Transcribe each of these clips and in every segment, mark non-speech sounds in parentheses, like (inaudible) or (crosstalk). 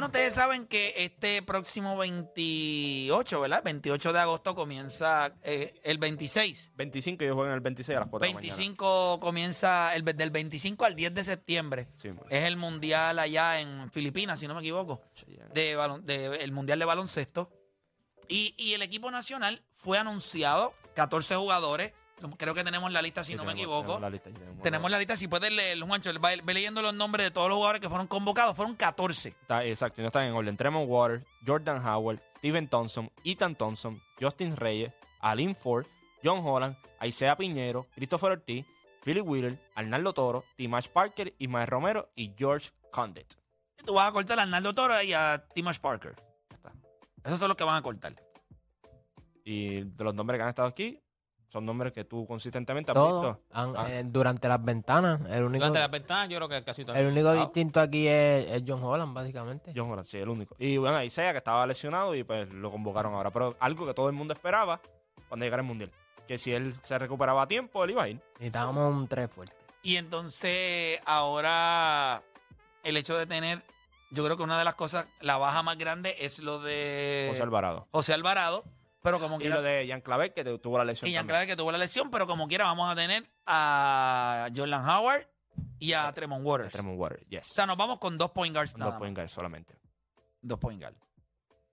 Bueno, ustedes saben que este próximo 28, ¿verdad? 28 de agosto comienza eh, el 26. 25 ellos juegan el 26 a las 4 de la mañana. 25 comienza el, del 25 al 10 de septiembre. Sí. Es el mundial allá en Filipinas, si no me equivoco. De, de- el mundial de baloncesto. Y, y el equipo nacional fue anunciado, 14 jugadores. Creo que tenemos la lista, si Sí, no me equivoco. Tenemos la lista. tenemos Tenemos la lista, si puedes leer, Juancho, ve leyendo los nombres de todos los jugadores que fueron convocados. Fueron 14. Está- exacto, y no están en orden. Tremont Water, Jordan Howard, Steven Thompson, Ethan Thompson, Justin Reyes, Alin Ford, John Holland, Isaiah Piñero, Christopher Ortiz, Philip Wheeler, Arnaldo Toro, Timash Parker, Ismael Romero y George Condit. Y Tú vas a cortar a Arnaldo Toro y a Timash Parker. Ya está. Esos son los que van a cortar. Y de los nombres que han estado aquí, son nombres que tú consistentemente has Todos visto. han- Ah. eh, durante las ventanas. El único, Durante las ventanas, yo creo que casi todo. el único Ah. distinto aquí es, es John Holland, básicamente. John Holland, sí, el único. Y bueno, Isaiah que estaba lesionado y pues lo convocaron ahora. Pero algo que todo el mundo esperaba cuando llegara el Mundial. Que si él se recuperaba a tiempo, él iba a ir. Necesitábamos un 3 fuerte. Y entonces ahora el hecho de tener, yo creo que una de las cosas, la baja más grande es lo de José Alvarado. José Alvarado, pero como Y quiera, lo de Jan Clavel, que tuvo la lesión y Jan. Clavel que tuvo la lesión, pero como quiera vamos a tener a Jordan Howard y a Tremont Waters. Tremont Water, yes. O sea, nos vamos con dos point guards Dos nada más. point guard solamente. Dos point guards.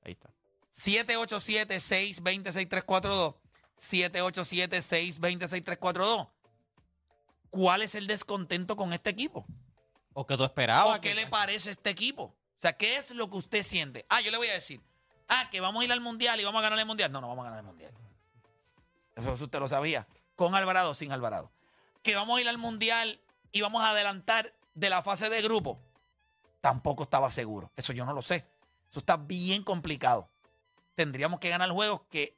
Ahí está. 787-620-6342. 787-620-6342. ¿Cuál es el descontento con este equipo? O que tú esperabas. ¿O qué que- le parece este equipo? O sea, ¿qué es lo que usted siente? Ah, yo le voy a decir. Ah, que vamos a ir al mundial y vamos a ganar el mundial. No, no vamos a ganar el mundial. Eso usted lo sabía. Con Alvarado o sin Alvarado. Que vamos a ir al mundial y vamos a adelantar de la fase de grupo. Tampoco estaba seguro. Eso yo no lo sé. Eso está bien complicado. Tendríamos que ganar juegos que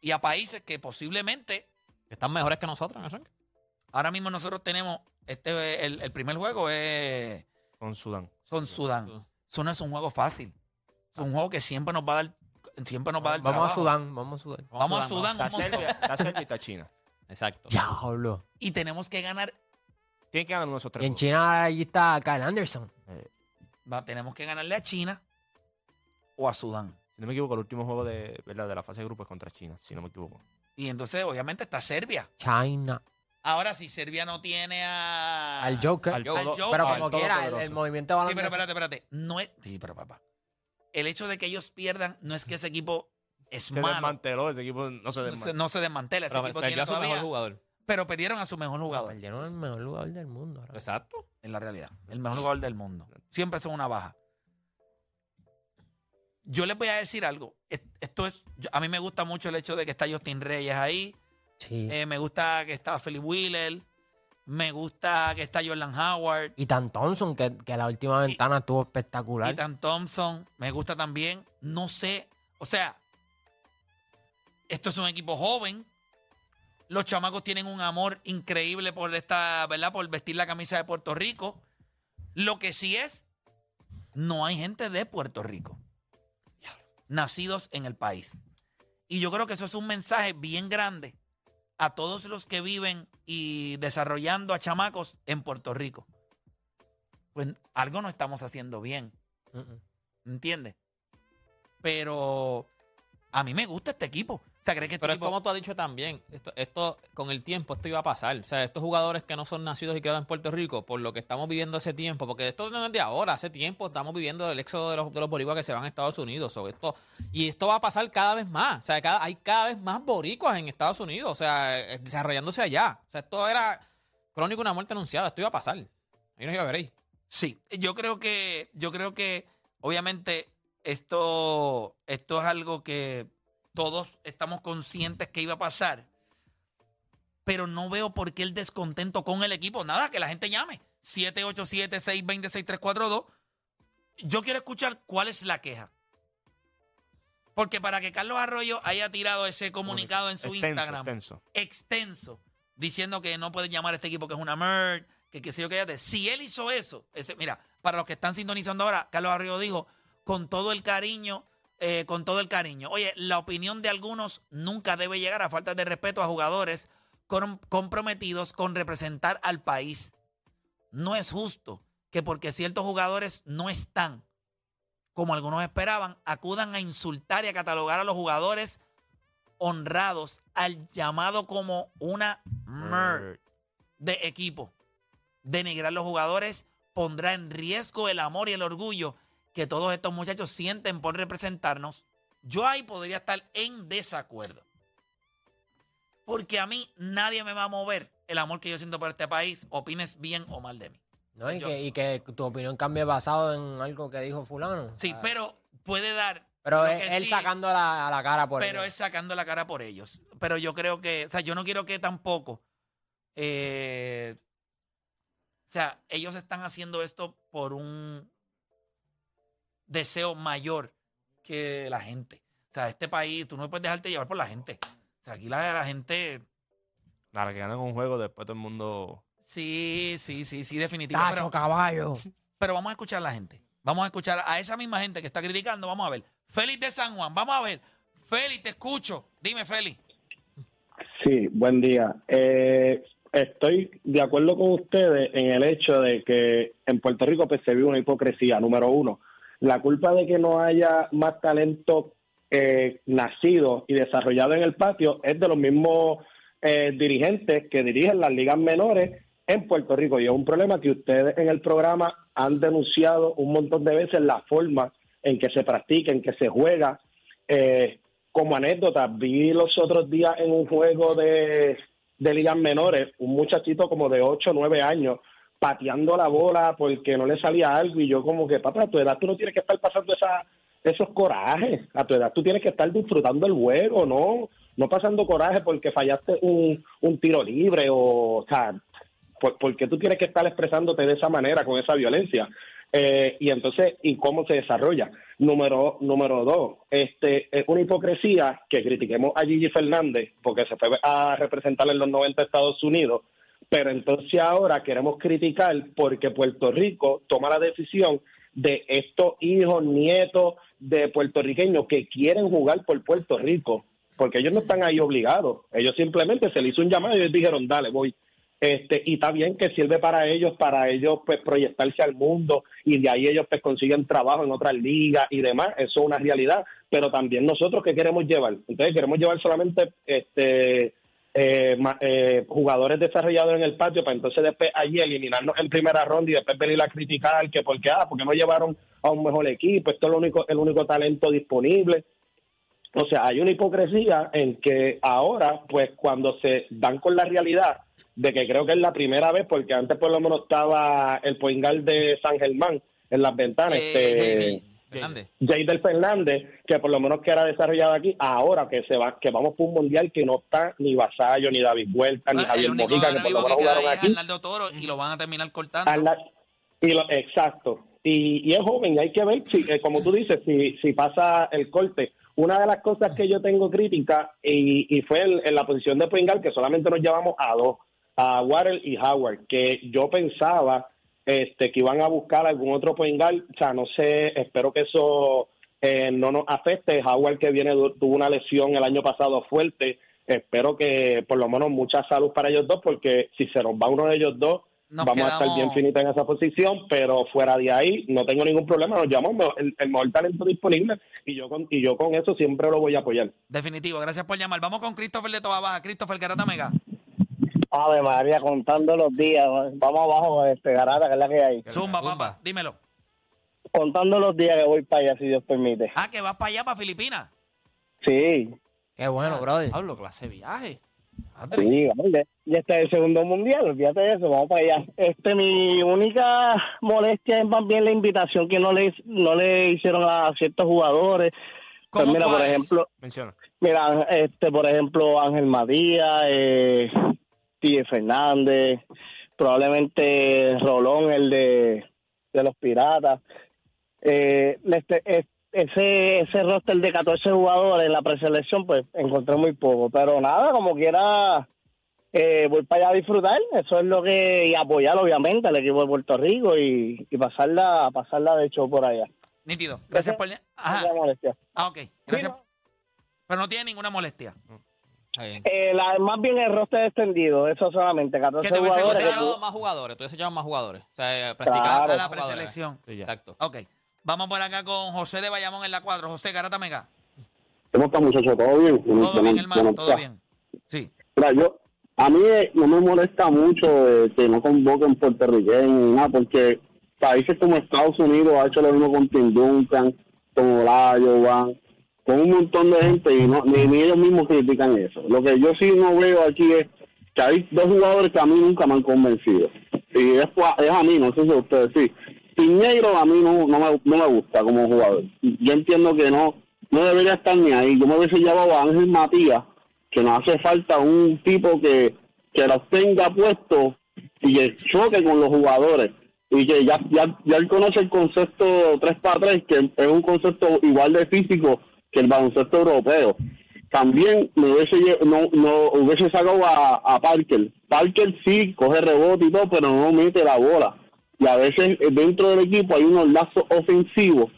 y a países que posiblemente están mejores que nosotros, ¿no? ahora mismo nosotros tenemos este el, el primer juego es Con Sudán. con Sudán. Eso no es un juego fácil. Es un juego que siempre nos va a dar, siempre nos va a dar Vamos a. Sudán, vamos a Sudán. Vamos a Sudán. Está. Serbia, está Serbia y está China. (laughs) Exacto. Diablo. Y tenemos que ganar, Tienen que ganar uno de esos Y tres. en. China allí está Kyle Anderson. va- tenemos que ganarle a China o a Sudán. Si no me equivoco, el último juego de, ¿verdad? de la fase de grupo es contra China, si no me equivoco. Y entonces, obviamente, está Serbia. China. Ahora, si Serbia no tiene a. Al Joker. Al todo- Pero como quiera, el, movimiento de Sí, pero espérate, espérate. No es. Sí, pero papá. El hecho de que ellos pierdan no es que ese equipo es Se malo. desmanteló, ese equipo no se No se, desmanteló. no se desmantela. Ese Pero equipo perdió tiene a su todavía- mejor jugador. Pero perdieron a su mejor jugador. Perdieron el mejor lugar del mundo. ahora. Exacto. En la realidad. El mejor jugador del mundo. Siempre son una baja. Yo les voy a decir algo. Es- Esto es. yo- a mí me gusta mucho el hecho de que está Justin Reyes ahí. Sí. Eh, me gusta que está Philip Wheeler. Me gusta que está Jordan Howard. Y Tan Thompson, que, que la última ventana estuvo espectacular. Ethan Thompson. Me gusta también. No sé. O sea, esto es un equipo joven. Los chamacos tienen un amor increíble por esta, ¿verdad? Por vestir la camisa de Puerto Rico. Lo que sí es, no hay gente de Puerto Rico. Nacidos en el país. Y yo creo que eso es un mensaje bien grande a todos los que viven y desarrollando a chamacos en Puerto Rico. Pues algo no estamos haciendo bien. Mm. ¿Entiendes? Pero a mí me gusta este equipo. O sea, ¿crees que este Pero es como tú has dicho también, esto, esto con el tiempo esto iba a pasar. O sea, estos jugadores que no son nacidos y quedan en Puerto Rico, por lo que estamos viviendo hace tiempo, porque esto no es de ahora, hace tiempo estamos viviendo el éxodo de los, de los boricuas que se van a Estados Unidos. o esto, y esto va a pasar cada vez más. O sea, cada, hay cada vez más boricuas en Estados Unidos, o sea, eh, desarrollándose allá. O sea, esto era crónico de una muerte anunciada, esto iba a pasar. Ahí nos iba a veréis. Sí, yo creo que, yo creo que, obviamente, esto, esto es algo que todos estamos conscientes que iba a pasar. Pero no veo por qué el descontento con el equipo. Nada, que la gente llame. 787-620-6342. Yo quiero escuchar cuál es la queja. Porque para que Carlos Arroyo haya tirado ese comunicado en su Extenso, Instagram extenso. extenso, diciendo que no pueden llamar a este equipo que es una merge, que qué sé yo qué. Si él hizo eso, ese, mira, para los que están sintonizando ahora, Carlos Arroyo dijo con todo el cariño, eh, con todo el cariño. Oye, la opinión de algunos nunca debe llegar a falta de respeto a jugadores con- comprometidos con representar al país. No es justo que porque ciertos jugadores no están, como algunos esperaban, acudan a insultar y a catalogar a los jugadores honrados al llamado como una mer de equipo. Denigrar a los jugadores pondrá en riesgo el amor y el orgullo que todos estos muchachos sienten por representarnos. Yo ahí podría estar en desacuerdo. Porque a mí nadie me va a mover el amor que yo siento por este país, opines bien o mal de mí. ¿no? Y, Yo- que, y que tu opinión cambie basado en algo que dijo fulano. Sí, pero puede dar. Pero es- él sí- sacando la, a la cara por pero ello. es sacando la cara por ellos. Pero yo creo que, o sea, yo no quiero que tampoco, eh, o sea, ellos están haciendo esto por un deseo mayor que la gente. O sea, este país, tú no puedes dejarte llevar por la gente. O sea, aquí la, la gente, Nada, que ganan un juego, después todo el mundo. sí, sí, sí, sí, definitivamente. Tacho, Pero, caballo. pero vamos a escuchar a la gente. Vamos a escuchar a esa misma gente que está criticando. Vamos a ver. Félix de San Juan, vamos a ver. Félix, te escucho. Dime, Félix. Sí, buen día. Eh, estoy de acuerdo con ustedes en el hecho de que en Puerto Rico pues, se vive una hipocresía, número uno. La culpa de que no haya más talento eh, nacido y desarrollado en el patio es de los mismos eh, dirigentes que dirigen las ligas menores en Puerto Rico. Y es un problema que ustedes en el programa han denunciado un montón de veces la forma en que se practica, en que se juega. Eh, como anécdota, vi los otros días en un juego de, de ligas menores, un muchachito como de 8 o 9 años pateando la bola porque no le salía algo y yo como que, papá, a tu edad tú no tienes que estar pasando esa, esos corajes, a tu edad tú tienes que estar disfrutando el juego, no no pasando coraje porque fallaste un, un tiro libre o, o sea, por, porque tú tienes que estar expresándote de esa manera, con esa violencia. Eh, y entonces, ¿y cómo se desarrolla? Número, número dos, este, es una hipocresía que critiquemos a Gigi Fernández porque se fue a representar en los 90 Estados Unidos, pero entonces ahora queremos criticar porque Puerto Rico toma la decisión de estos hijos, nietos de puertorriqueños que quieren jugar por Puerto Rico, porque ellos no están ahí obligados, ellos simplemente se les hizo un llamado y ellos dijeron, dale, voy. Este, y está bien que sirve para ellos, para ellos pues proyectarse al mundo y de ahí ellos pues consiguen trabajo en otras ligas y demás, eso es una realidad, pero también nosotros que queremos llevar, entonces queremos llevar solamente este eh, eh, jugadores desarrollados en el patio para entonces después allí eliminarnos en primera ronda y después venir a criticar que porque ah, porque no llevaron a un mejor equipo, esto es el único, el único talento disponible. O sea, hay una hipocresía en que ahora, pues cuando se dan con la realidad de que creo que es la primera vez, porque antes por lo menos estaba el poingal de San Germán en las ventanas, Eh, este, Fernández. Jadel Fernández, que por lo menos que era desarrollado aquí, ahora que se va, que vamos por un mundial que no está ni Vasallo, ni David Huerta, ni Javier Mojica, que por lo menos jugaron aquí. Toro y lo van a terminar cortando. Y lo- exacto. Y, y es joven, y hay que ver, si, eh, como tú dices, si, si pasa el corte. Una de las cosas que yo tengo crítica, y, y fue en, en la posición de Pringal, que solamente nos llevamos a dos, a Warren y Howard, que yo pensaba este, que iban a buscar algún otro Pringal, o sea, no sé, espero que eso eh, no nos afecte. Howard, que viene, tuvo una lesión el año pasado fuerte, espero que por lo menos mucha salud para ellos dos, porque si se nos va uno de ellos dos, Nos vamos a estar bien finitos en esa posición, pero fuera de ahí no tengo ningún problema, nos llamamos el, el mejor talento disponible y yo con y yo con eso siempre lo voy a apoyar. Definitivo, gracias por llamar. Vamos con Christopher de Toa Baja. Christopher Garata Mega. Ave María, contando los días, vamos abajo, este garata, que es la que hay. Zumba, Zumba. papá, dímelo. Contando los días que voy para allá, si Dios permite. Ah, que vas para allá, para Filipinas. Sí, Qué bueno, brother. Hablo, clase de viaje. Padre. sí, vale. Ya está el segundo mundial, olvídate de eso, vamos para allá. Este, mi única molestia es más bien la invitación que no le, no le hicieron a ciertos jugadores. Pues ¿Cómo mira, por ejemplo, Menciona. Mira, este, por ejemplo, Ángel Matías, eh, Tille Fernández, probablemente Rolón, el de, de los Piratas. Eh, este, es- ese ese roster de 14 jugadores en la preselección, pues encontré muy poco. Pero nada, como quiera, eh, voy para allá a disfrutar. Eso es lo que. Y apoyar, obviamente, al equipo de Puerto Rico y, y pasarla, pasarla de hecho por allá. Nítido. Gracias por... Ajá. Molestia. Ah, ok. Gracias. Sí, no. Pero no tiene ninguna molestia. Eh, la- más bien el roster extendido, eso solamente, 14 ¿Qué te hubiese jugadores. hubiese que llevado tú- más jugadores, tú hubiese llevado más jugadores. O sea, eh, practicar Claro. A la preselección. Sí, ya. Exacto. Ok. Vamos por acá con José de Bayamón en la 4. José Garata Mega. ¿Cómo está, muchachos? ¿Todo bien? Todo bien, hermano. Todo bien. Sí. Mira, yo, a mí eh, no me molesta mucho eh, que no convoquen puertorriqueños ni nada, porque países como Estados Unidos ha hecho lo mismo con Tim Duncan, con Olayo, Van, con un montón de gente y no, ni, ellos mismos critican eso. Lo que yo sí no veo aquí es que hay dos jugadores que a mí nunca me han convencido. Y es, es a mí, no sé si ustedes sí. Piñeiro a mí no, no, me, no me gusta como jugador. Yo entiendo que no no debería estar ni ahí. Yo me hubiese llevado a Ángel Matías, que nos hace falta un tipo que, que los tenga puestos y que choque con los jugadores. Y que ya, ya, ya él conoce el concepto 3 para 3, que es un concepto igual de físico que el baloncesto europeo. También me hubiese, no, no hubiese sacado a, a Parker. Parker sí coge rebote y todo, pero no mete la bola. Y a veces eh, dentro del equipo hay unos lazos ofensivos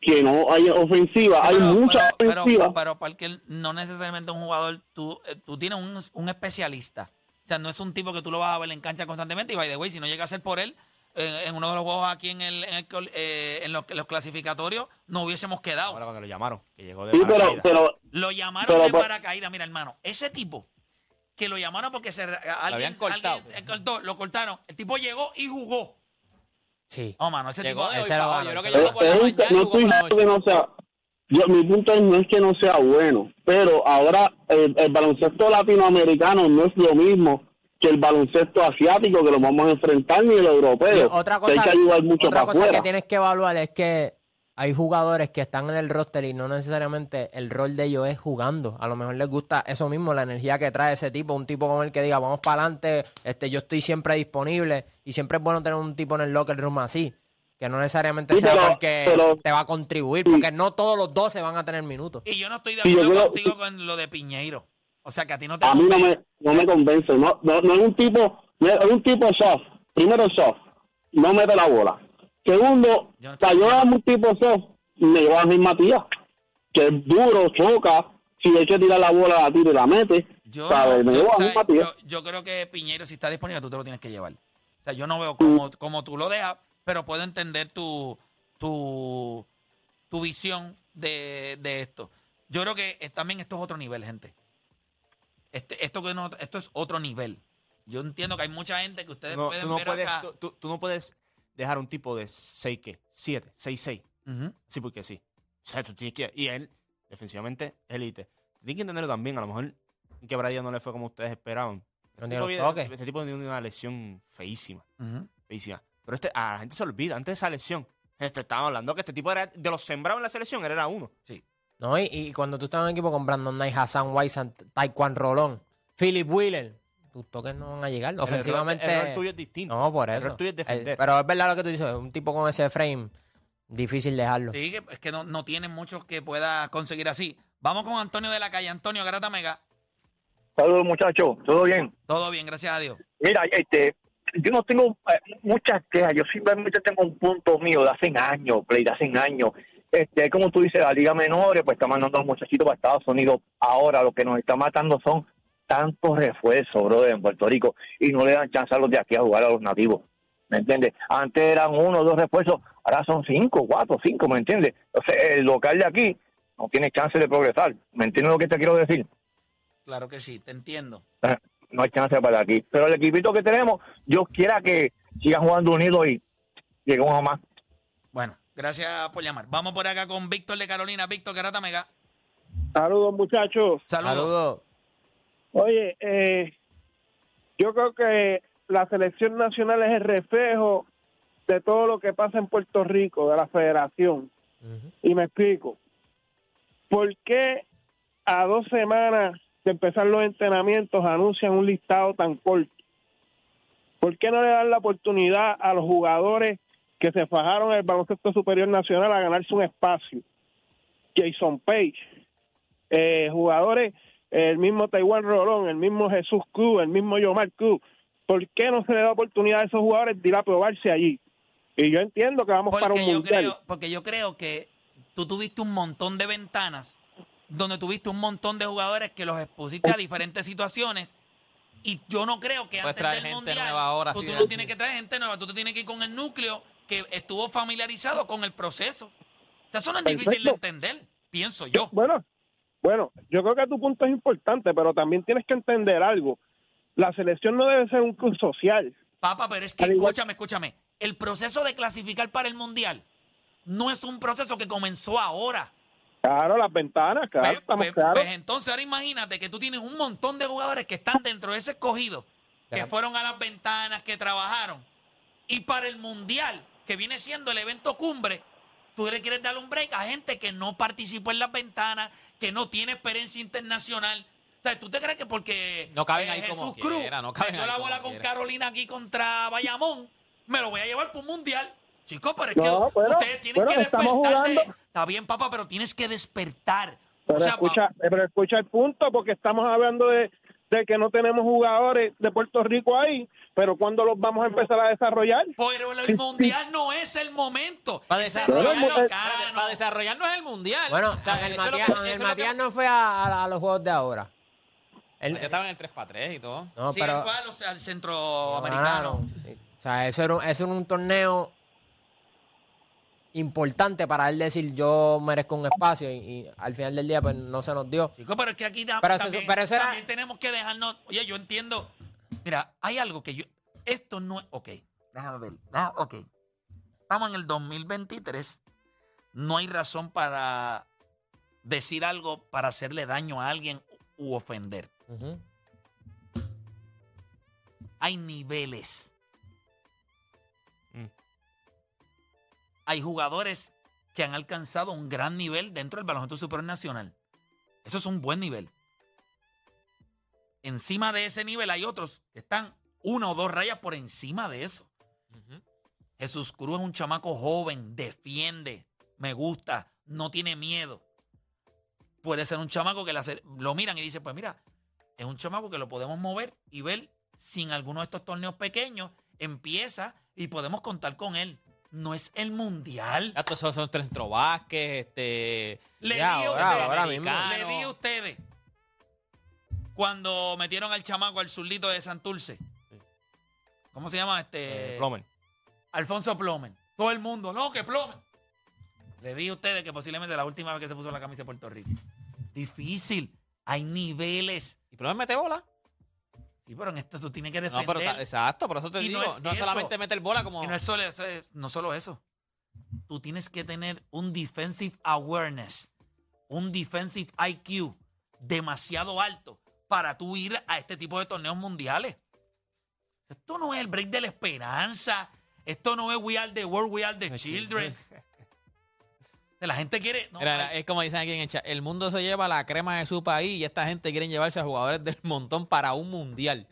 que no hay ofensiva, hay mucha pero, ofensiva. Pero, pero Parker no necesariamente un jugador, tú, eh, tú tienes un, un especialista. O sea, no es un tipo que tú lo vas a ver en cancha constantemente. Y by the way, si no llega a ser por él, en uno de los juegos aquí en, el, en, el col- eh, en los, clasificatorios, no hubiésemos quedado. Ahora cuando lo llamaron, que llegó de sí, pero, paracaídas. pero Lo llamaron Pero, de paracaídas, mira, hermano. Ese tipo que lo llamaron porque se, alguien, habían cortado. alguien cortó, lo cortaron. El tipo llegó y jugó. Sí. Oh, mano, ese Llegó tipo. de ese lo. Yo creo que llegó por la y no jugó por estoy la diciendo que noche. no sea yo, mi punto es, no es que no sea bueno, pero ahora el, el baloncesto latinoamericano no es lo mismo que el baloncesto asiático que lo vamos a enfrentar ni el Y europeo. otra que hay cosa, que ayudar mucho otra para cosa afuera. que tienes que evaluar es que hay jugadores que están en el roster y no necesariamente el rol de ellos es jugando. A lo mejor les gusta eso mismo, la energía que trae ese tipo, un tipo como el que diga, vamos para adelante, este, yo estoy siempre disponible y siempre es bueno tener un tipo en el locker room así, que no necesariamente Sí, sea pero- porque pero- te va a contribuir, Sí. porque no todos los 12 van a tener minutos. Y yo no estoy de acuerdo contigo con lo de Piñeiro. O sea, que a ti no te a mí no me, no me convence. No, no, no es un tipo, no es un tipo soft. Primero soft, no mete la bola. Segundo, Yo no yo darme un tipo soft, me llevo a Ángel Matías, que es duro, choca, si hay que tirar la bola, la tira y la mete. Yo, ¿sabes? Me yo- a Matías. yo- yo creo que Piñeiro, si está disponible, tú te lo tienes que llevar. O sea, yo no veo cómo, cómo tú lo dejas, pero puedo entender tu, tu, tu visión de, de esto. Yo creo que también esto es otro nivel, gente. Este, esto, que no, esto es otro nivel. Yo entiendo que hay mucha gente que ustedes no, pueden tú no ver puedes, acá. tú, tú- tú no puedes dejar un tipo de 6, ¿qué? 7, 6, 6. Ujú. Sí, porque sí. O sea, tú tienes que. Y él, defensivamente, es elite. Tienes que entenderlo también. A lo mejor que Brian no le fue como ustedes esperaban. Este tiene tipo los viene- toques. este tipo tiene una lesión feísima. Feísima. Pero este, a la gente se olvida. Antes de esa lesión, este, estaban hablando que este tipo era de los sembrados en la selección, él era uno. ¿No? Y, y cuando tú estás en un equipo con Brandon Knight, Hassan White, Taekwondo Rolón, Philip Wheeler, tus toques no van a llegar. Ofensivamente. El rol, el tuyo es distinto. No, por El eso. rol tuyo es Eh, defender. pero es verdad lo que tú dices, un tipo con ese frame, difícil dejarlo. Sí, que es que no, no tienen muchos que pueda conseguir así. Vamos con Antonio de la calle. Antonio Garata Mega. Saludos muchachos, ¿todo bien? Todo bien, gracias a Dios. Mira, este, yo no tengo eh, muchas quejas, yo simplemente tengo un punto mío de hace años, Play, de hace años. Este, como tú dices, la Liga Menores, pues está mandando a los muchachitos para Estados Unidos. Ahora lo que nos está matando son tantos refuerzos, brother, en Puerto Rico, y no le dan chance a los de aquí a jugar a los nativos. ¿Me entiendes? Antes eran uno o dos refuerzos, ahora son cinco, cuatro, cinco, ¿me entiendes? Entonces, el local de aquí no tiene chance de progresar. ¿Me entiendes lo que te quiero decir? Claro que sí, te entiendo. no hay chance para aquí. Pero el equipito que tenemos, yo quiera que sigan jugando unidos y lleguemos a más. Bueno, gracias por llamar. Vamos por acá con Víctor de Carolina. Víctor Garata Mega. Saludos, muchachos. Saludos. Saludos. Oye, eh, yo creo que la selección nacional es el reflejo de todo lo que pasa en Puerto Rico, de la federación. Y me explico. ¿Por qué a dos semanas de empezar los entrenamientos anuncian un listado tan corto? ¿Por qué no le dan la oportunidad a los jugadores que se fajaron el baloncesto superior nacional a ganarse un espacio? Jason Page, eh, jugadores, el mismo Taiwan Rolón, el mismo Jesús Cruz, el mismo Yomar Cruz. ¿Por qué no se le da oportunidad a esos jugadores de ir a probarse allí? Y yo entiendo que vamos para un Porque yo, mundial. creo, porque yo creo que tú tuviste un montón de ventanas donde tuviste un montón de jugadores que los expusiste a diferentes situaciones y yo no creo que Puedes antes traer del gente mundial nueva ahora, tú, sí, tú no tienes que traer gente nueva, tú te tienes que ir con el núcleo que estuvo familiarizado con el proceso. O sea, eso no es difícil de entender, pienso yo. Bueno, bueno, yo creo que tu punto es importante, pero también tienes que entender algo. La selección no debe ser un club social. Papá, pero es que, igual- escúchame, escúchame. El proceso de clasificar para el mundial no es un proceso que comenzó ahora. Claro, las ventanas, claro, Pues- estamos pues- claros. pues entonces ahora imagínate que tú tienes un montón de jugadores que están dentro de ese escogido, que fueron a las ventanas, que trabajaron. Y para el mundial, que viene siendo el evento cumbre, tú le quieres dar un break a gente que no participó en las ventanas, que no tiene experiencia internacional. O sea, ¿tú te crees que porque eh, No caben ahí como Jesús Cruz quiera, no caben metió ahí la como bola con quiera. Carolina aquí contra Bayamón, me lo voy a llevar para un mundial? Chicos, pero es No, que bueno, ustedes tienen bueno, que estamos despertar. de- jugando. Está bien, papá, pero tienes que despertar. Pero, o sea, escucha, pero escucha el punto, porque estamos hablando de, de que no tenemos jugadores de Puerto Rico ahí, pero ¿cuándo los vamos a empezar a desarrollar? Pero el mundial no es el momento. Para Es el desarrollarlo, Bueno, americano. para desarrollarnos el mundial. Bueno, O sea, es lo Matías, que- es no fue a, a- a los juegos de ahora. Él- Ya estaba en el 3 para 3 y todo. no, Sí, pero él fue al- o sea, lo centroamericano. O sea, eso era, un- eso era un torneo importante para él decir yo merezco un espacio y, y al final del día pues no se nos dio. Pero es que aquí da- Pero eso- pero eso era- también tenemos que dejarnos. Oye, yo entiendo. Mira, hay algo que yo. Esto no es. Ok, déjame ver. deja- ok. Estamos en el 2023. No hay razón para decir algo para hacerle daño a alguien u ofender. Hay niveles. Mm. Hay jugadores que han alcanzado un gran nivel dentro del baloncesto nacional. Eso es un buen nivel. Encima de ese nivel hay otros que están una o dos rayas por encima de eso. Jesús Cruz es un chamaco joven, defiende, me gusta, no tiene miedo. Puede ser un chamaco que lo miran y dicen, pues mira, es un chamaco que lo podemos mover y ver si en alguno de estos torneos pequeños empieza y podemos contar con él. No es el mundial. Estos son, son básquet, este. Le ahora- ahora mismo. le di a ustedes cuando metieron al chamaco al zurdito de Santurce. ¿Cómo se llama este? Eh, Plomer. Alfonso Plomen. Todo el mundo, no, que Plomen. Le di a ustedes que posiblemente la última vez que se puso la camisa de Puerto Rico. Difícil. Hay niveles. ¿Y pero mete bola? Sí, pero en esto tú tienes que No, defender. pero ta- exacto, por eso te Y digo. no No, es solamente meter bola como. Y no es solo eso, es- no solo eso. Tú tienes que tener un defensive awareness, un defensive IQ demasiado alto para tú ir a este tipo de torneos mundiales. Esto no es el break de la esperanza. Esto no es We Are the World, We Are the Children. La gente quiere. no, Mira, hay- es como dicen aquí en el chat, el mundo se lleva la crema de su país y esta gente quiere llevarse a jugadores del montón para un mundial.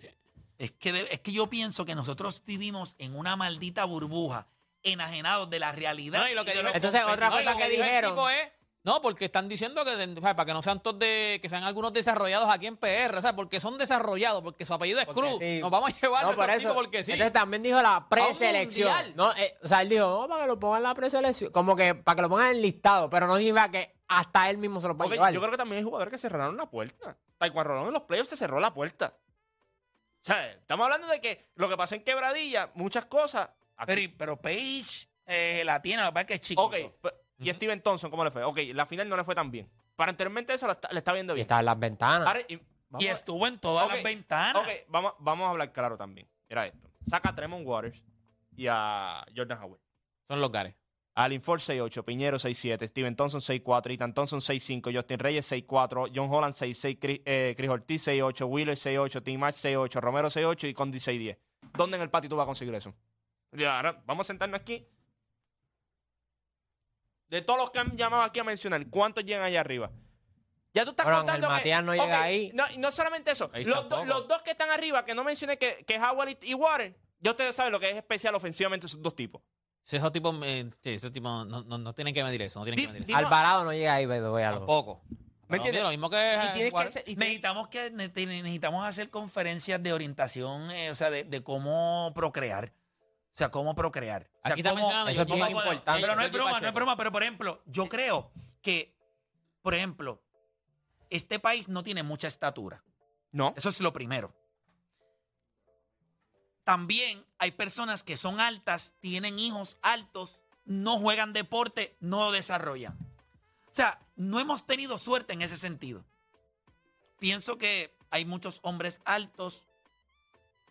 Es que, de- es que yo pienso que nosotros vivimos en una maldita burbuja, enajenados de la realidad. No, y lo que y Entonces, otra cosa que dijo el dijeron. tipo es, no, porque están diciendo que de- o sea, para que no sean todos de, que sean algunos desarrollados aquí en PR, o sea, porque son desarrollados, porque su apellido es Porque Cruz. sí. Nos vamos a llevar No, a por eso. porque sí. Entonces también dijo la preselección. No, eh, o sea, él dijo, no, para que lo pongan en la preselección. Como que para que lo pongan en listado, pero no significa que hasta él mismo se lo Ok, llevar. yo creo que también hay jugadores que cerraron la puerta. Taekwondo Rolón en los playoffs se cerró la puerta. O sea, estamos hablando de que lo que pasó en Quebradilla, muchas cosas. aquí- Pero, pero Paige eh, la tiene, la verdad que es chiquito. ok, pe- ¿y Steven Thompson cómo le fue? Ok, la final no le fue tan bien. Para anteriormente eso está- le está viendo Y bien. está en las ventanas. Ahora, y, Y estuvo en todas Ok, las ventanas. Ok, vamos, vamos a hablar claro también. Mira esto. Saca a Tremont Waters y a Jordan Howard. Son los gares. Alin Ford 6'8, Piñero 6'7, Steven Thompson 6'4, Ethan Thompson 6'5, Justin Reyes 6'4, John Holland 6'6, Chris, eh, Chris Ortiz 6'8, Wheeler 6'8, Tim March 6'8, Romero 6'8 y Condi 6'10. ¿Dónde en el patio tú vas a conseguir eso? Y ahora vamos a sentarnos aquí. De todos los que han llamado aquí a mencionar, ¿cuántos llegan allá arriba? Ya tú estás Bueno, contando Ángel que- Matías no llega ok, ahí. No, no solamente eso. Los, do- tampoco. los dos que están arriba, que no mencioné que, que es Howard y, y Warren, ya ustedes saben lo que es especial ofensivamente esos dos tipos. Si esos tipos, eh, sí, esos tipos no, no, no tienen que medir eso, no tienen que medir di- eso. Alvarado no llega ahí, bebé, voy a lo. Tampoco. ¿Me Pero entiendes? Lo mismo que Y tienes jugar- que ser- y tienes- Necesitamos que necesitamos hacer conferencias de orientación, eh, o sea, de, de cómo procrear. O sea, cómo procrear. O sea, Aquí está cómo- mencionando Eso es bien importante. Pero no es broma, no Pacheco. es broma. Pero, por ejemplo, yo creo que, por ejemplo, este país no tiene mucha estatura. No. Eso es lo primero. También hay personas que son altas, tienen hijos altos, no juegan deporte, no desarrollan. O sea, no hemos tenido suerte en ese sentido. Pienso que hay muchos hombres altos,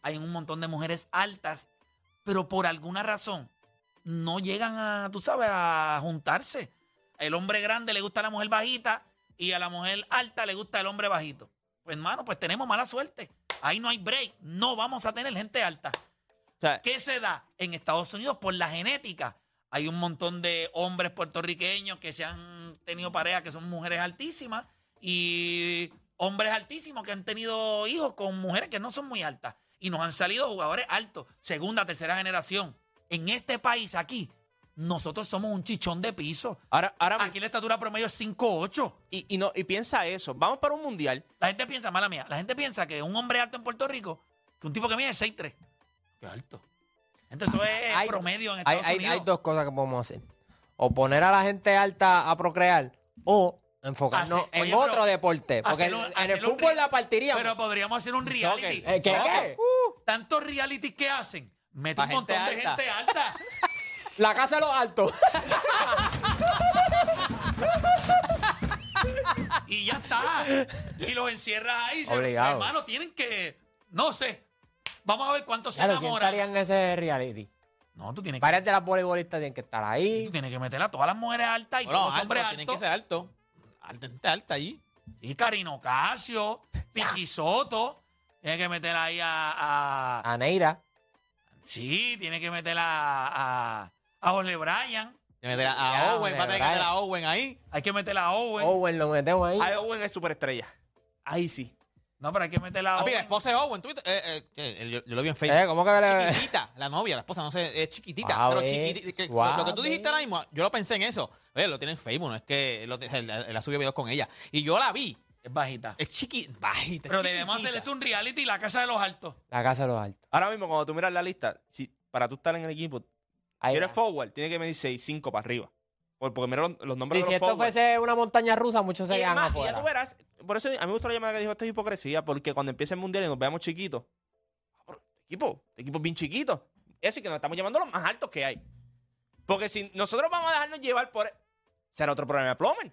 hay un montón de mujeres altas, pero por alguna razón no llegan a, tú sabes, a juntarse. El hombre grande le gusta a la mujer bajita y a la mujer alta le gusta el hombre bajito. Pues hermano, pues tenemos mala suerte. Ahí no hay break. No vamos a tener gente alta. O sea, ¿Qué se da en Estados Unidos por la genética? Hay un montón de hombres puertorriqueños que se han tenido parejas que son mujeres altísimas y hombres altísimos que han tenido hijos con mujeres que no son muy altas y nos han salido jugadores altos, segunda, tercera generación. En este país aquí, nosotros somos un chichón de piso. ahora, ahora Aquí la estatura promedio es 5'8". y, y no, y piensa eso. Vamos para un mundial. La gente piensa, mala mía, la gente piensa que un hombre alto en Puerto Rico, que un tipo que mide es 6'3". Qué alto. Entonces eso es Hay- promedio en Hay, Estados hay, Unidos. hay dos cosas que podemos hacer. O poner a la gente alta a procrear o enfocarnos en oye, pero otro deporte. Porque en el un fútbol re- la partiríamos. Pero podríamos hacer un reality. ¿Eh, qué? Soccer. Tantos realities que hacen. Mete Pa' un montón gente de alta. gente alta. (laughs) La casa de los altos. (laughs) y ya está. Y los encierras ahí. Se- Obligado. Hermano, tienen que. No sé. Vamos a ver cuántos se Claro, ¿quién enamoran. estaría en ese reality? No, tú tienes, que, Varias de las voleibolistas tienen que estar ahí. tú tienes que meter a todas las mujeres altas y Bueno, todos los alto, hombres tienen que altos. ser alto. Alta, alta allí. Sí, Karino Casio, (laughs) Piqui Soto. Tiene que meter ahí a, a- A Neira. Sí, tiene que meter a, a, a Ole Bryan. Tiene que meter a Owen, va a tener que meter a Owen ahí. Hay que meter a Owen. Owen lo metemos ahí. Ay, Owen es superestrella. Ahí sí. No, pero hay que meter a Ah, mira, la esposa de Owen, ¿tú viste? Eh, eh, eh, yo, yo lo vi en Facebook. Eh, ¿Cómo que le.? Chiquitita, la novia, la esposa, no sé, es chiquitita. Guau, pero chiquitita. lo que tú dijiste ahora mismo, yo lo pensé en eso. Oye, lo tiene en Facebook, no es que lo, él, él ha subido videos con ella. Y yo la vi. Es bajita. Es chiquita, bajita. Pero debemos hacer esto un reality la casa de los altos. La casa de los altos. Ahora mismo, cuando tú miras la lista, si para tú estar en el equipo, Ahí eres va. forward, tiene que medir 6'5 para arriba. Por- Porque mira los, los nombres si de los esto forwards. fuese una montaña rusa, muchos se es más, y ya afuera. tú verás, por eso a mí me gustó la llamada que dijo esto es hipocresía, porque cuando empiece el mundial y nos veamos chiquitos, ah, equipo, equipo bien chiquitos, eso y que nos estamos llamando los más altos que hay. Porque si nosotros vamos a dejarnos llevar por. Será otro problema de Plomer,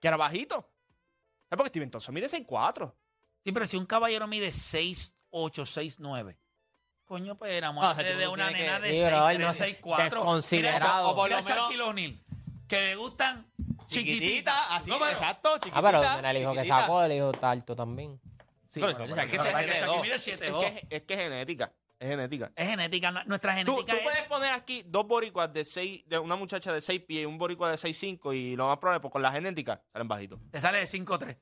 que era bajito. ¿Sabes? Porque Steven Thompson mide 6'4. Sí, pero si un caballero mide 6'8, 6'9. Coño, pues Ah, ese tipo de una nena que- de Sí, 6, bro, 3, no sé, 6, 4. desconsiderado. O por lo menos- que le gustan chiquititas. Chiquitita, así, No, pero- exacto, chiquitita. Ah, pero el hijo que chiquitita. sacó, el hijo está alto también. Sí, Pero, bueno, o sea, pero- que pero se- se Es, 7, es que, es que es genética. Es genética. Es genética. Nuestra Tú, genética tú es... puedes poner aquí dos boricuas de seis, de una muchacha de 6 pies y un boricua de 6'5 y lo más probable, pues con la genética, salen bajitos. Te sale de 5'3.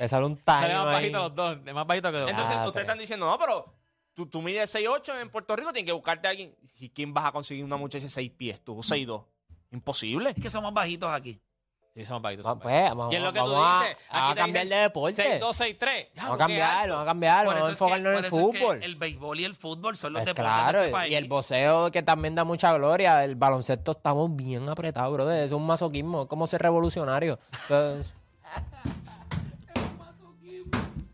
Le sale un Sale más bajito los dos, de más bajito que dos. Entonces, Ah, ustedes pero- están diciendo, no, pero tú, tú mides 6'8 en Puerto Rico, tienes que buscarte a alguien. ¿Y quién vas a conseguir una muchacha de 6 pies? Tú, 6'2. Imposible. Es que somos bajitos aquí. Sí, somos bajitos. Somos pues, bajitos. vamos, y es lo que vamos tú a, dices. a aquí te cambiar de deporte. 6, 2, 6, 3. Vamos a cambiar, vamos a cambiar, vamos a enfocarnos en el es que fútbol. El béisbol y el fútbol son los Pues deportes claro, de este país. y el boxeo que también da mucha gloria, el baloncesto estamos bien apretados, brother. Es un masoquismo, es como ser revolucionario. Entonces, (laughs)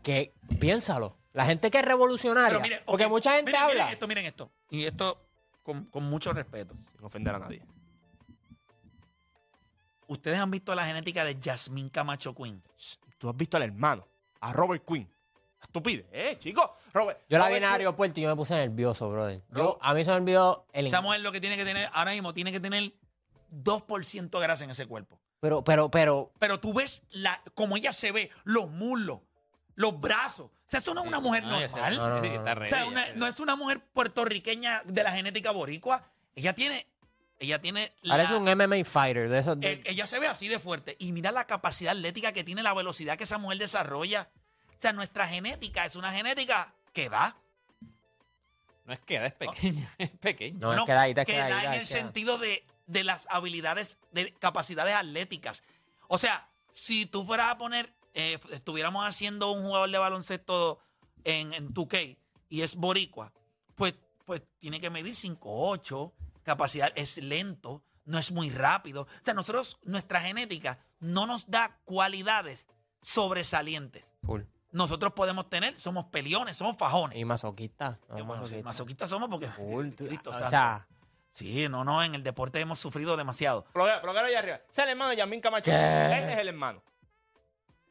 que piénsalo. La gente que es revolucionaria, Pero mire, porque mucha gente miren, habla. Miren esto, miren esto. Y esto con, con mucho respeto. Sin ofender a nadie. Ustedes han visto la genética de Jasmine Camacho Quinn. Tú has visto al hermano, a Robert Quinn. Estúpido, eh, chico. Robert, Yo la vi en el aeropuerto y yo me puse nervioso, brother. Yo, a mí se me olvidó el Esa mujer lo que tiene que tener, ahora mismo, tiene que tener 2% de grasa en ese cuerpo. Pero, pero, pero, Pero tú ves la, como ella se ve, los muslos, los brazos. O sea, eso no es una mujer normal. No, no, no, Sí, no. está O sea, una- no es una mujer puertorriqueña de la genética boricua. Ella tiene, ella tiene la- parece un MMA fighter de esos. de- eh, ella se ve así de fuerte. Y mira la capacidad atlética que tiene, la velocidad que esa mujer desarrolla. O sea, nuestra genética es una genética que da. No es que edad es pequeña, (laughs) es pequeña. No, Bueno, es quedadita, es que quedadita, da en el es sentido de, de las habilidades, de capacidades atléticas. O sea, si tú fueras a poner, eh, estuviéramos haciendo un jugador de baloncesto en, en 2K y es boricua, pues, pues tiene que medir 5'8", capacidad, es lento, no es muy rápido. O sea, nosotros, nuestra genética no nos da cualidades sobresalientes. Nosotros podemos tener, somos peliones, somos fajones. Y masoquista. no, masoquista. masoquistas somos porque... Tú- (laughs) Cristo o sea, Sí, no, no, en el deporte hemos sufrido demasiado. Bloquea- bloquealo allá arriba. Ese es el hermano de Yamín Camacho. ¿Qué? Ese es el hermano.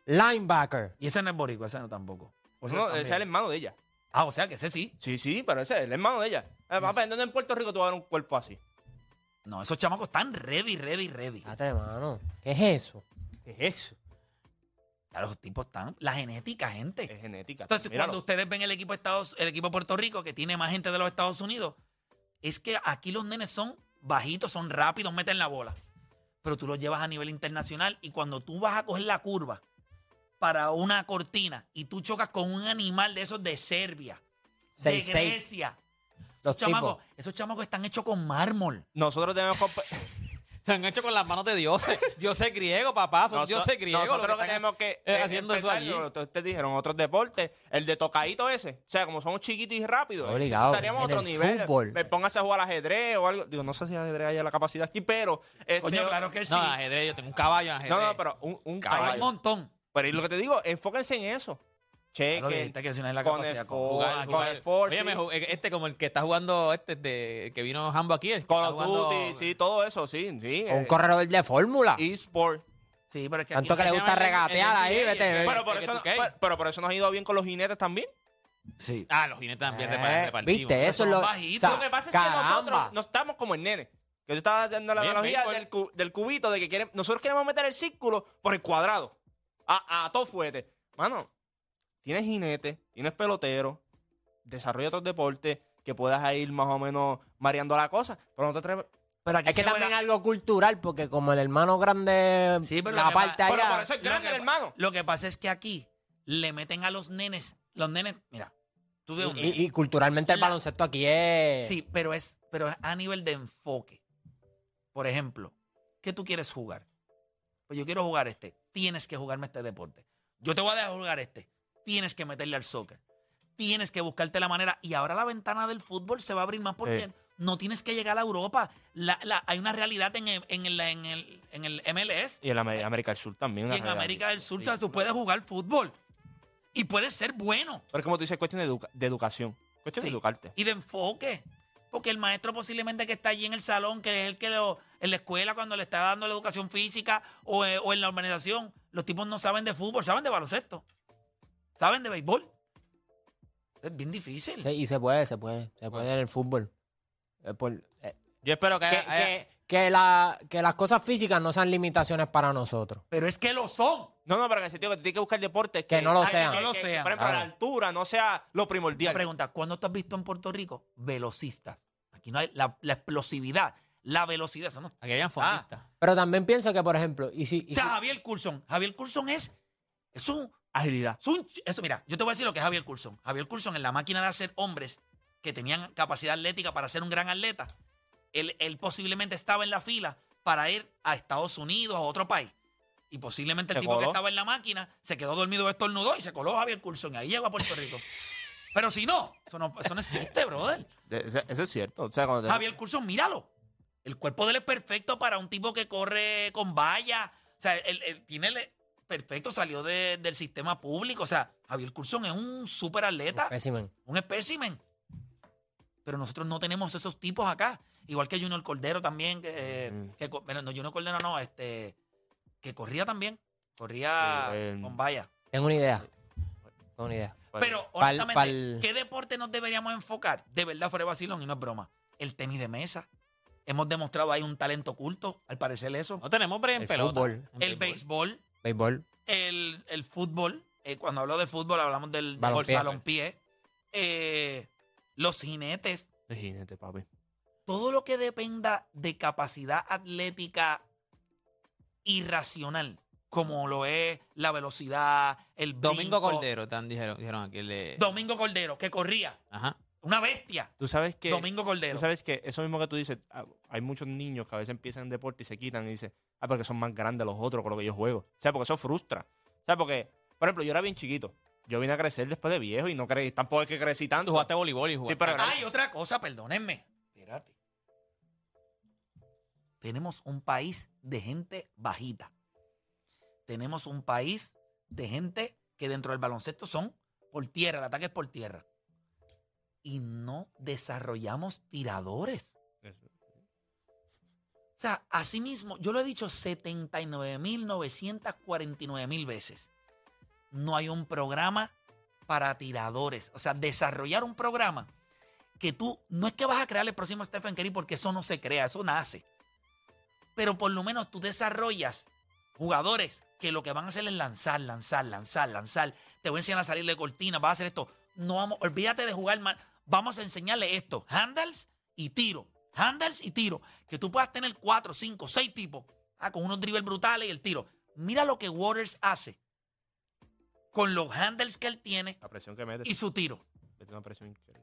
linebacker. Y ese no es boricua, ese no tampoco. O sea, No, también. ese es el hermano de ella. Ah, o sea que ese sí. Sí, sí, pero ese es el hermano de ella. Eh, papá, ¿en dónde en Puerto Rico tú vas a ver un cuerpo así? No, esos chamacos están ready, ready, ready. Fíjate, hermano. ¿Qué es eso? ¿Qué es eso? Claro, los tipos están. La genética, gente. Es genética. Entonces, Míralo. cuando ustedes ven el equipo de Estados, el equipo de Puerto Rico, que tiene más gente de los Estados Unidos, es que aquí los nenes son bajitos, son rápidos, meten la bola. Pero tú los llevas a nivel internacional y cuando tú vas a coger la curva para una cortina y tú chocas con un animal de esos de Serbia, de Seis. Grecia, Los chamacos, tipos. esos chamacos están hechos con mármol. Nosotros tenemos compa- (laughs) Se han hecho con las manos de dioses. Dioses griegos, papá. Son Noso- dioses griegos. Nosotros lo lo que están tenemos que eh, eh, haciendo eso empezar, allí. lo Ustedes dijeron otros deportes. El de tocadito ese. O sea, como somos chiquitos y rápidos. Obligado. Estaríamos a En otro el nivel. fútbol. Me póngase a jugar al ajedrez o algo. Digo, no sé si ajedrez haya la capacidad aquí, pero. este, Coño, claro que sí. No, ajedrez. Yo tengo un caballo en ajedrez. No, no, pero un, un Hay un caballo. montón. Pero y lo que te digo, enfóquense en eso. Cheque. dijiste que si no hay la con el Jugar- con force, Oye, me sí. ju- este como el que está jugando este de que vino Hambo aquí. el que Call está of jugando- Duty, sí, todo eso, sí. sí O un eh, corredor de fórmula. eSport. Sí, pero es que Tanto que le gusta regatear ahí, vete. Pero por, eso, pero, pero por eso nos ha ido bien con los jinetes también. Sí. Ah, los jinetes también Eh, repar- repartimos. ¿Viste? Eso es lo. bajitos. lo que pasa es caramba. que nosotros no estamos como el nene. Que tú estabas dando la analogía del, cu- del cubito, de que quieren, nosotros queremos meter el círculo por el cuadrado. A, a todo fuerte. Mano, tienes jinete, tienes pelotero, desarrolla otros deportes que puedas ir más o menos mareando la cosa, pero no te atreves. Pero aquí Es que también algo cultural, porque como el hermano grande, Sí, pero la parte pa- Pero allá. por eso es Lo grande, que- hermano. Lo que pasa es que aquí le meten a los nenes, los nenes, mira, tú ves un Y, y- y culturalmente el La- baloncesto aquí es. Sí, pero es, pero es a nivel de enfoque. Por ejemplo, ¿qué tú quieres jugar? Pues yo quiero jugar este. Tienes que jugarme este deporte. Yo te voy a dejar jugar este. Tienes que meterle al soccer. Tienes que buscarte la manera. Y ahora la ventana del fútbol se va a abrir más porque Eh. no tienes que llegar a Europa. La- la- hay una realidad en el, en el, en el, en el MLS Y en la Amé- América del Sur también. y en realidad. América del Sur. o sea, tú puedes jugar fútbol. Y puedes ser bueno. Pero es como tú dices, cuestión de, educa- de educación. Cuestión Sí. de educarte. y de enfoque. Porque el maestro posiblemente que está allí en el salón, que es el que lo, en la escuela cuando le está dando la educación física o, eh, o en la organización, los tipos no saben de fútbol, saben de baloncesto, saben de béisbol. Es bien difícil. Sí, y se puede, se puede. Se puede en el fútbol. Eh, por- eh, Yo espero que, que, haya- que- que la- que las cosas físicas no sean limitaciones para nosotros. Pero es que lo son. No, no, pero en el sentido que tú tienes que buscar deportes Que no lo sean. Que no lo sean. por ejemplo, la altura no sea lo Te primordial. pregunta, ¿cuándo tú has visto en Puerto Rico velocistas? Aquí no hay la, la explosividad, la velocidad. Eso no. aquí hayan fondistas. Pero también pienso que, por ejemplo, y si, y O sea, si- Javier Coulson. Javier Coulson es, es un Agilidad. Es un eso, mira, yo te voy a decir lo que es Javier Coulson. Javier Coulson, en la máquina de hacer hombres que tenían capacidad atlética para ser un gran atleta, él, él posiblemente estaba en la fila para ir a Estados Unidos, a otro país. Y posiblemente el Se tipo que coló. estaba en la máquina se quedó dormido, estornudó y se coló Javier Coulson. Y ahí llegó a Puerto Rico. Pero si no, eso no, eso no existe, brother. De- (laughs) Eso, eso es cierto. O sea, cuando te- Javier Coulson, míralo. El cuerpo de él es perfecto para un tipo que corre con valla. O sea, él, él tiene el- perfecto, salió de- del sistema público. O sea, Javier Coulson es un super atleta, espécimen. un espécimen. Pero nosotros no tenemos esos tipos acá. Igual que Junior Cordero también, que, Mm. que bueno, no, Junior Cordero no, este, que corría también. Corría con valla. Tengo una idea. Tengo una idea. Pero, Pal- honestamente, pal- ¿qué deporte nos deberíamos enfocar? De verdad, fuera de vacilón y no es broma. El tenis de mesa. Hemos demostrado ahí un talento oculto, al parecer eso. No tenemos break en El pelota. fútbol. en El béisbol, Béisbol. el, el fútbol. eh, cuando hablo de fútbol, hablamos del, del Balompié. balompié. Eh, los jinetes. jinete, papi. Todo lo que dependa de capacidad atlética irracional, como lo es la velocidad, el Domingo brinco. Cordero, tan dijeron, dijeron aquí. el de- Domingo Cordero, que corría. Ajá. Una bestia. Tú sabes que. Domingo Cordero. Tú sabes que eso mismo que tú dices, ah, hay muchos niños que a veces empiezan en deporte y se quitan y dicen, ah, porque son más grandes los otros con lo que yo juego. O sea, porque eso frustra. O sea, porque, por ejemplo, yo era bien chiquito. Yo vine a crecer después de viejo y no creí, tampoco es que crecí Tú tanto. jugaste voleibol y jugaste. Sí, pero- Hay otra cosa, perdónenme. Espérate. Tenemos un país de gente bajita. Tenemos un país de gente que dentro del baloncesto son por tierra, el ataque es por tierra. Y no desarrollamos tiradores. O sea, así mismo, yo lo he dicho 79.949 mil veces. No hay un programa para tiradores. O sea, desarrollar un programa que tú no es que vas a crear el próximo Stephen Curry porque eso no se crea, eso nace. Pero por lo menos tú desarrollas jugadores que lo que van a hacer es lanzar, lanzar, lanzar, lanzar. Te voy a enseñar a salir de cortina, vas a hacer esto. No vamos, olvídate de jugar mal. Vamos a enseñarle esto, handles y tiro. Handles y tiro. Que tú puedas tener cuatro, cinco, seis tipos ah, con unos dribbles brutales y el tiro. Mira lo que Waters hace con los handles que él tiene La presión que mete. y su tiro. mete una presión increíble.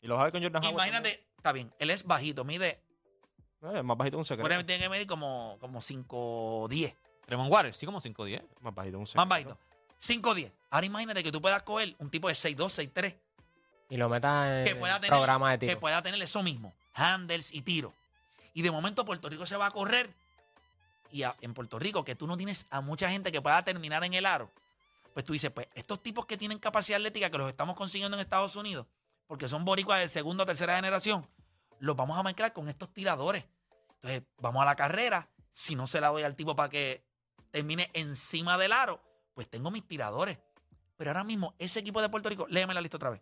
Y lo sabes con Jordan Howard Imagínate, está bien, él es bajito, mide, también. Eh, es más bajito que un secreto. bueno, tiene que medir como, como 5'10, Tremont Waters, sí, como 5-10. Más bajito que un secreto. más bajito. 5'10. Ahora imagínate que tú puedas coger un tipo de 6'2, 6'3, Y lo metas que en pueda el tener, programa de que tiro. pueda tener eso mismo, handles y tiro. Y de momento Puerto Rico se va a correr. Y a- en Puerto Rico, que tú no tienes a mucha gente que pueda terminar en el aro, pues tú dices, pues estos tipos que tienen capacidad atlética, que los estamos consiguiendo en Estados Unidos, porque son boricuas de segunda o tercera generación, los vamos a mezclar con estos tiradores. Entonces, vamos a la carrera. Si no se la doy al tipo para que termine encima del aro, pues tengo mis tiradores. Pero ahora mismo, ese equipo de Puerto Rico, léeme la lista otra vez.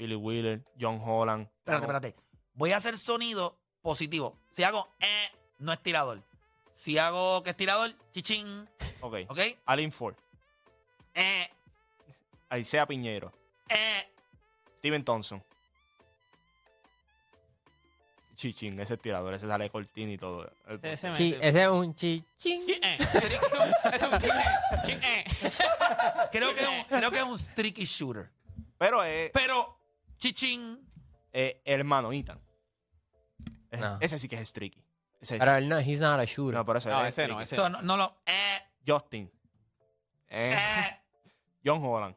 Philly Wheeler, John Holland. Espérate, espérate. Voy a hacer sonido positivo. Si hago eh, no es tirador. Si hago que es tirador, chichín. Ok. ¿Ok? Alin Ford. Eh, Aisea Piñero. eh. Steven Thompson. Chichín, ese tirador, ese sale de cortina y todo. El- Ese es un chi. ching. Sí, eh. Es un- es un chin, eh, chin, eh. Creo que, es un, creo que es un streaky shooter. Pero es Pero, chichín. eh, el hermano Ethan. Ese, No. ese sí que es streaky. Ese es Pero él no, he's not a shooter. No, por eso No, es ese no, ese So, no, no lo. Eh, Justin. Eh, eh, John Holland.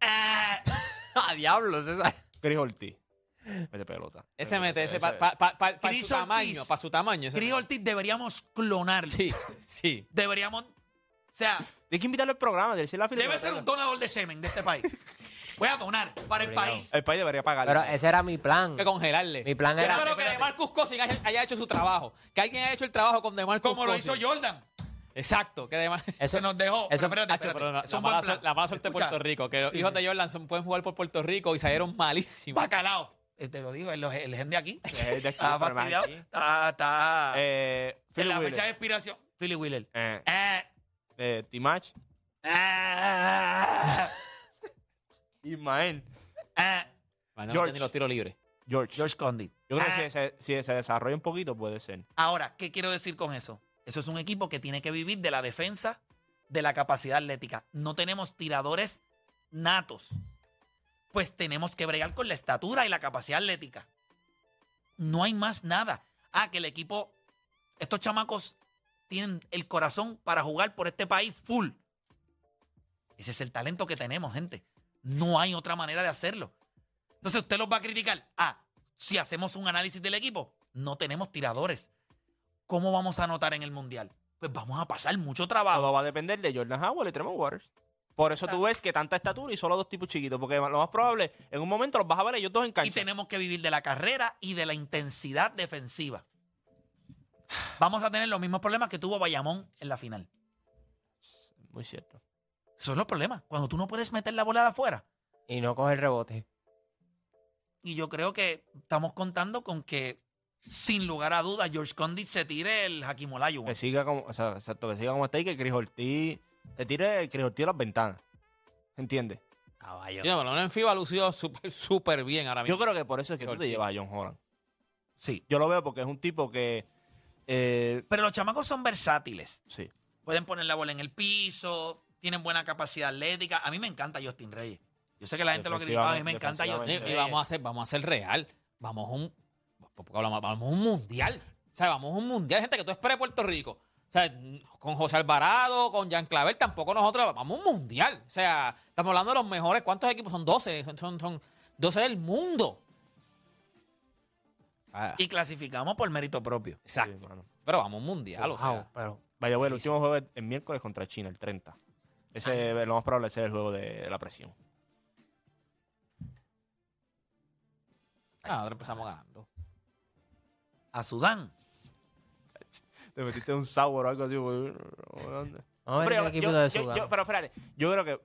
eh. (laughs) ¡Ah, diablos! Esa... Chris Ortiz. Mete pelota. Ese mete, ese Ese- para pa, pa, pa- pa Chris su tamaño, para su tamaño. ese Chris mete. Ortiz deberíamos clonarlo. Sí, (laughs) sí. Deberíamos. O sea, Tienes que invitarlo al programa, de decirle a Philly debe ser un donador de semen de este país. (laughs) Voy a donar para el país. El país debería pagar. Pero ese era mi plan. que congelarle. Mi plan Yo era- espero que. DeMarcus Cousins haya, haya hecho su trabajo. Que alguien haya hecho el trabajo con DeMarcus Como lo hizo. Jordan. Exacto. Que DeMar- Eso, (laughs) Se nos dejó. eso- Pero espérate, espérate. la, Es la un buen mala, plan. suerte- la mala suerte de Escucha, Puerto Rico. Que los Sí, hijos sí. de Jordan son- pueden jugar por Puerto Rico y salieron malísimos. Bacalao. Eh, Te lo digo, el, el gen de aquí. (laughs) Es de aquí, Está pero más fastidiado. aquí. Está, está. Eh, en Philly la Wheeler. fecha de expiración. Philly Wheeler. Eh, Eh, eh, Timach. eh, Ismael. eh. Bueno, no George. tiene ni los tiros libres. George. George Condit. Yo creo Eh, que si se, si se desarrolla un poquito puede ser. Ahora, ¿qué quiero decir con eso? Eso es un equipo que tiene que vivir de la defensa, de la capacidad atlética. No tenemos tiradores natos. Pues tenemos que bregar con la estatura y la capacidad atlética. No hay más nada. Ah, que el equipo, estos chamacos tienen el corazón para jugar por este país full. Ese es el talento que tenemos, gente. No hay otra manera de hacerlo. Entonces usted los va a criticar. Ah, si hacemos un análisis del equipo, no tenemos tiradores. ¿Cómo vamos a anotar en el Mundial? Pues vamos a pasar mucho trabajo. Todo va a depender de Jordan Howard y Tremont Waters. Por eso tú ves que tanta estatura y solo dos tipos chiquitos. Porque lo más probable, en un momento los vas a ver ellos dos en Y tenemos que vivir de la carrera y de la intensidad defensiva. Vamos a tener los mismos problemas que tuvo Bayamón en la final. Muy cierto. Esos son los problemas. Cuando tú no puedes meter la bola de afuera. y no coger rebote. Y yo creo que estamos contando con que, sin lugar a dudas, George Condit se tire el Hakim Olajuwon. Que siga como, o sea, exacto, que siga como está y que Chris Ortiz te tire Chris Ortiz a las ventanas. ¿Entiendes? Caballo. Sí, lo menos en FIBA lució súper súper bien ahora mismo. Yo creo que por eso es que tú te llevas a John Holland. Sí. Yo lo veo porque es un tipo que. eh, Pero los chamacos son versátiles. sí. Pueden poner la bola en el piso, tienen buena capacidad atlética. A mí me encanta Justin Reyes. Yo sé que la gente lo ha criticado, a mí me encanta. Yo, Y, y vamos a hacer, vamos a ser real. Vamos a un, vamos a un mundial. O sea, vamos a un mundial, gente que tú esperes Puerto Rico. O sea, con José Alvarado, con Jean Clavel, tampoco nosotros vamos a un mundial. O sea, estamos hablando de los mejores. ¿Cuántos equipos? Son 12. Son, son, son 12 del mundo. Ah, Y clasificamos por mérito propio. exacto. Pero vamos a un mundial. O sea, pero vaya, bueno, el último juego es el miércoles contra China, el 30. Ese, lo más probable ese es el juego de, de la presión. ah, ahora empezamos ganando. A Sudán. Te metiste un sabor o algo así. Pero yo- equipo yo- de yo- Sudán. yo- pero fíjate, yo creo que,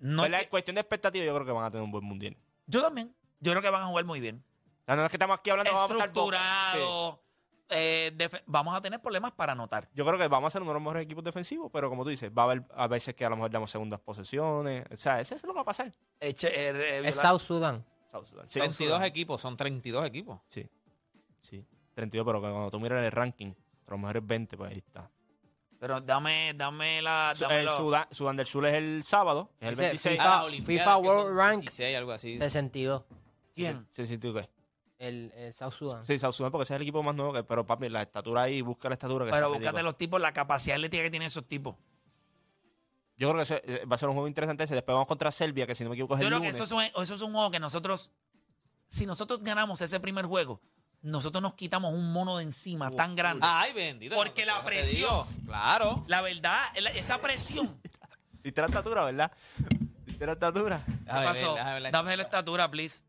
No es que- cuestión de expectativa, yo creo que van a tener un buen mundial. yo también. Yo creo que van a jugar muy bien. No, no es que estamos aquí hablando vamos a estar. Sí. Eh, vamos a tener problemas para anotar. Yo creo que vamos a ser uno de los mejores equipos defensivos, pero como tú dices, va a haber a veces que a lo mejor damos segundas posesiones. O sea, eso es lo que va a pasar. Eche- eh, eh, Es South Sudan. South Sudan. Sí, 32 equipos, son 32 equipos. sí, sí. 32, pero que cuando tú miras el ranking, los mejores 20, pues ahí está. Pero dame, dame la. Dame el Sudán, Sudán del Sur es el sábado, que es el Ese 26. FIFA- Ah, FIFA World Rank. 16, algo así. 62. ¿Quién? Sí, sí, ¿tú qué? El, el South Sudan. Sí, South Sudan, porque ese es el equipo más nuevo, que, pero papi, la estatura ahí, busca la estatura. Que Pero búscate los tipos, la capacidad atlética que tienen esos tipos. Yo creo que ese, eh, va a ser un juego interesante ese. Después vamos contra Serbia, que si no me equivoco es Yo el creo que lunes. eso es, un, eso es un juego que nosotros. Si nosotros ganamos ese primer juego, nosotros nos quitamos un mono de encima tan grande. Ay, bendito. Porque la Eso te presión- digo. Claro. La verdad, la- esa presión. (laughs) Viste la estatura, ¿verdad? Viste la estatura. ¿Qué Déjame ver, pasó? déjame ver la- Dame la estatura, please.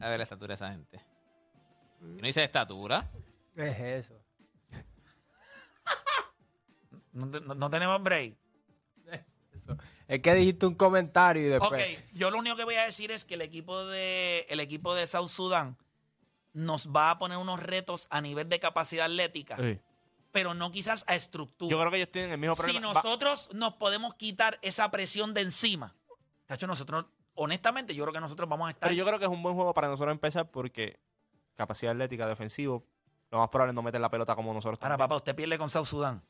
A ver la estatura de esa gente. ¿No dice estatura? ¿Qué es eso? No, te- no- no tenemos break. Es que dijiste un comentario y después. Ok, yo lo único que voy a decir es que el equipo de el equipo de South Sudan nos va a poner unos retos a nivel de capacidad atlética, Sí. pero no quizás a estructura. Yo creo que ellos tienen el mismo si problema. Va- nosotros nos podemos quitar esa presión de encima, tacho, nosotros, honestamente, yo creo que nosotros vamos a estar. pero yo creo que es un buen juego para nosotros empezar porque capacidad atlética, defensivo, lo más probable es no meter la pelota como nosotros. Ahora, también. papá, usted pierde con South Sudan.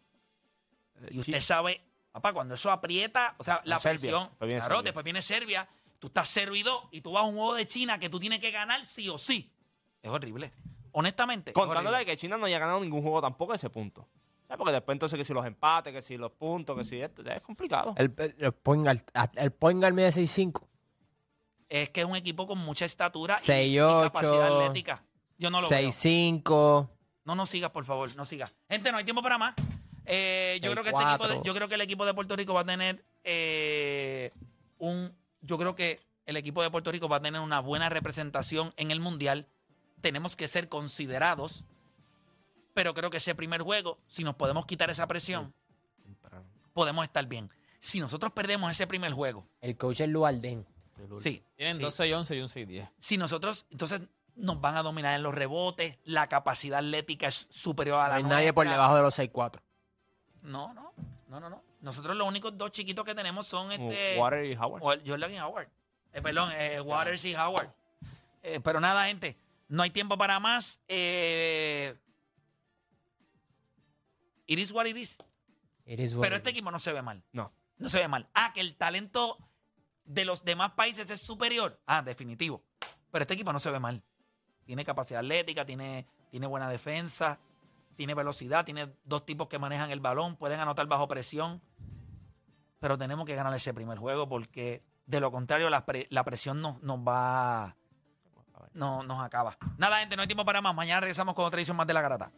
Eh, Y usted sí. sabe, papá, cuando eso aprieta, o sea, la Serbia, presión. después viene claro, Serbia. después viene Serbia, tú estás servido y tú vas a un juego de China que tú tienes que ganar sí o sí. Es horrible. Honestamente. de que China no haya ganado ningún juego tampoco a ese punto. Porque después entonces que si los empates, que si los puntos, que si esto, es complicado. El, el, el point guard, el point guard mide 6'5". Es que es un equipo con mucha estatura y- y, 6'8", capacidad atlética. Yo no lo veo. 6'5". No nos sigas, por favor, no sigas. Gente, no hay tiempo para más. Eh, yo, creo que este equipo de- 6'4". yo creo que el equipo de Puerto Rico va a tener eh, un. Yo creo que el equipo de Puerto Rico va a tener una buena representación en el Mundial. Tenemos que ser considerados. Pero creo que ese primer juego, si nos podemos quitar esa presión, podemos estar bien. Si nosotros perdemos ese primer juego, El coach es Luardén. sí. Tienen sí. 12 y 11 y un 6 10. Si nosotros, entonces nos van a dominar en los rebotes, la capacidad atlética es superior a No la hay nadie por nuestra. debajo de los 6'4". No, no, no, no, no. Nosotros los únicos dos chiquitos que tenemos son este Water y Howard. Wa- Jordan y Howard. Eh, perdón, eh, Waters y Howard. Eh, pero nada, gente, no hay tiempo para más. Eh, it is what it is. It is what Pero it este is. equipo no se ve mal. No. No se ve mal. Ah, que el talento de los demás países es superior. Ah, definitivo. Pero este equipo no se ve mal. Tiene capacidad atlética, tiene, tiene buena defensa, tiene velocidad, tiene dos tipos que manejan el balón, pueden anotar bajo presión. Pero tenemos que ganar ese primer juego porque de lo contrario la, pre- la presión nos, nos va... No, nos acaba. Nada, gente, no hay tiempo para más. Mañana regresamos con otra edición más de La Garata.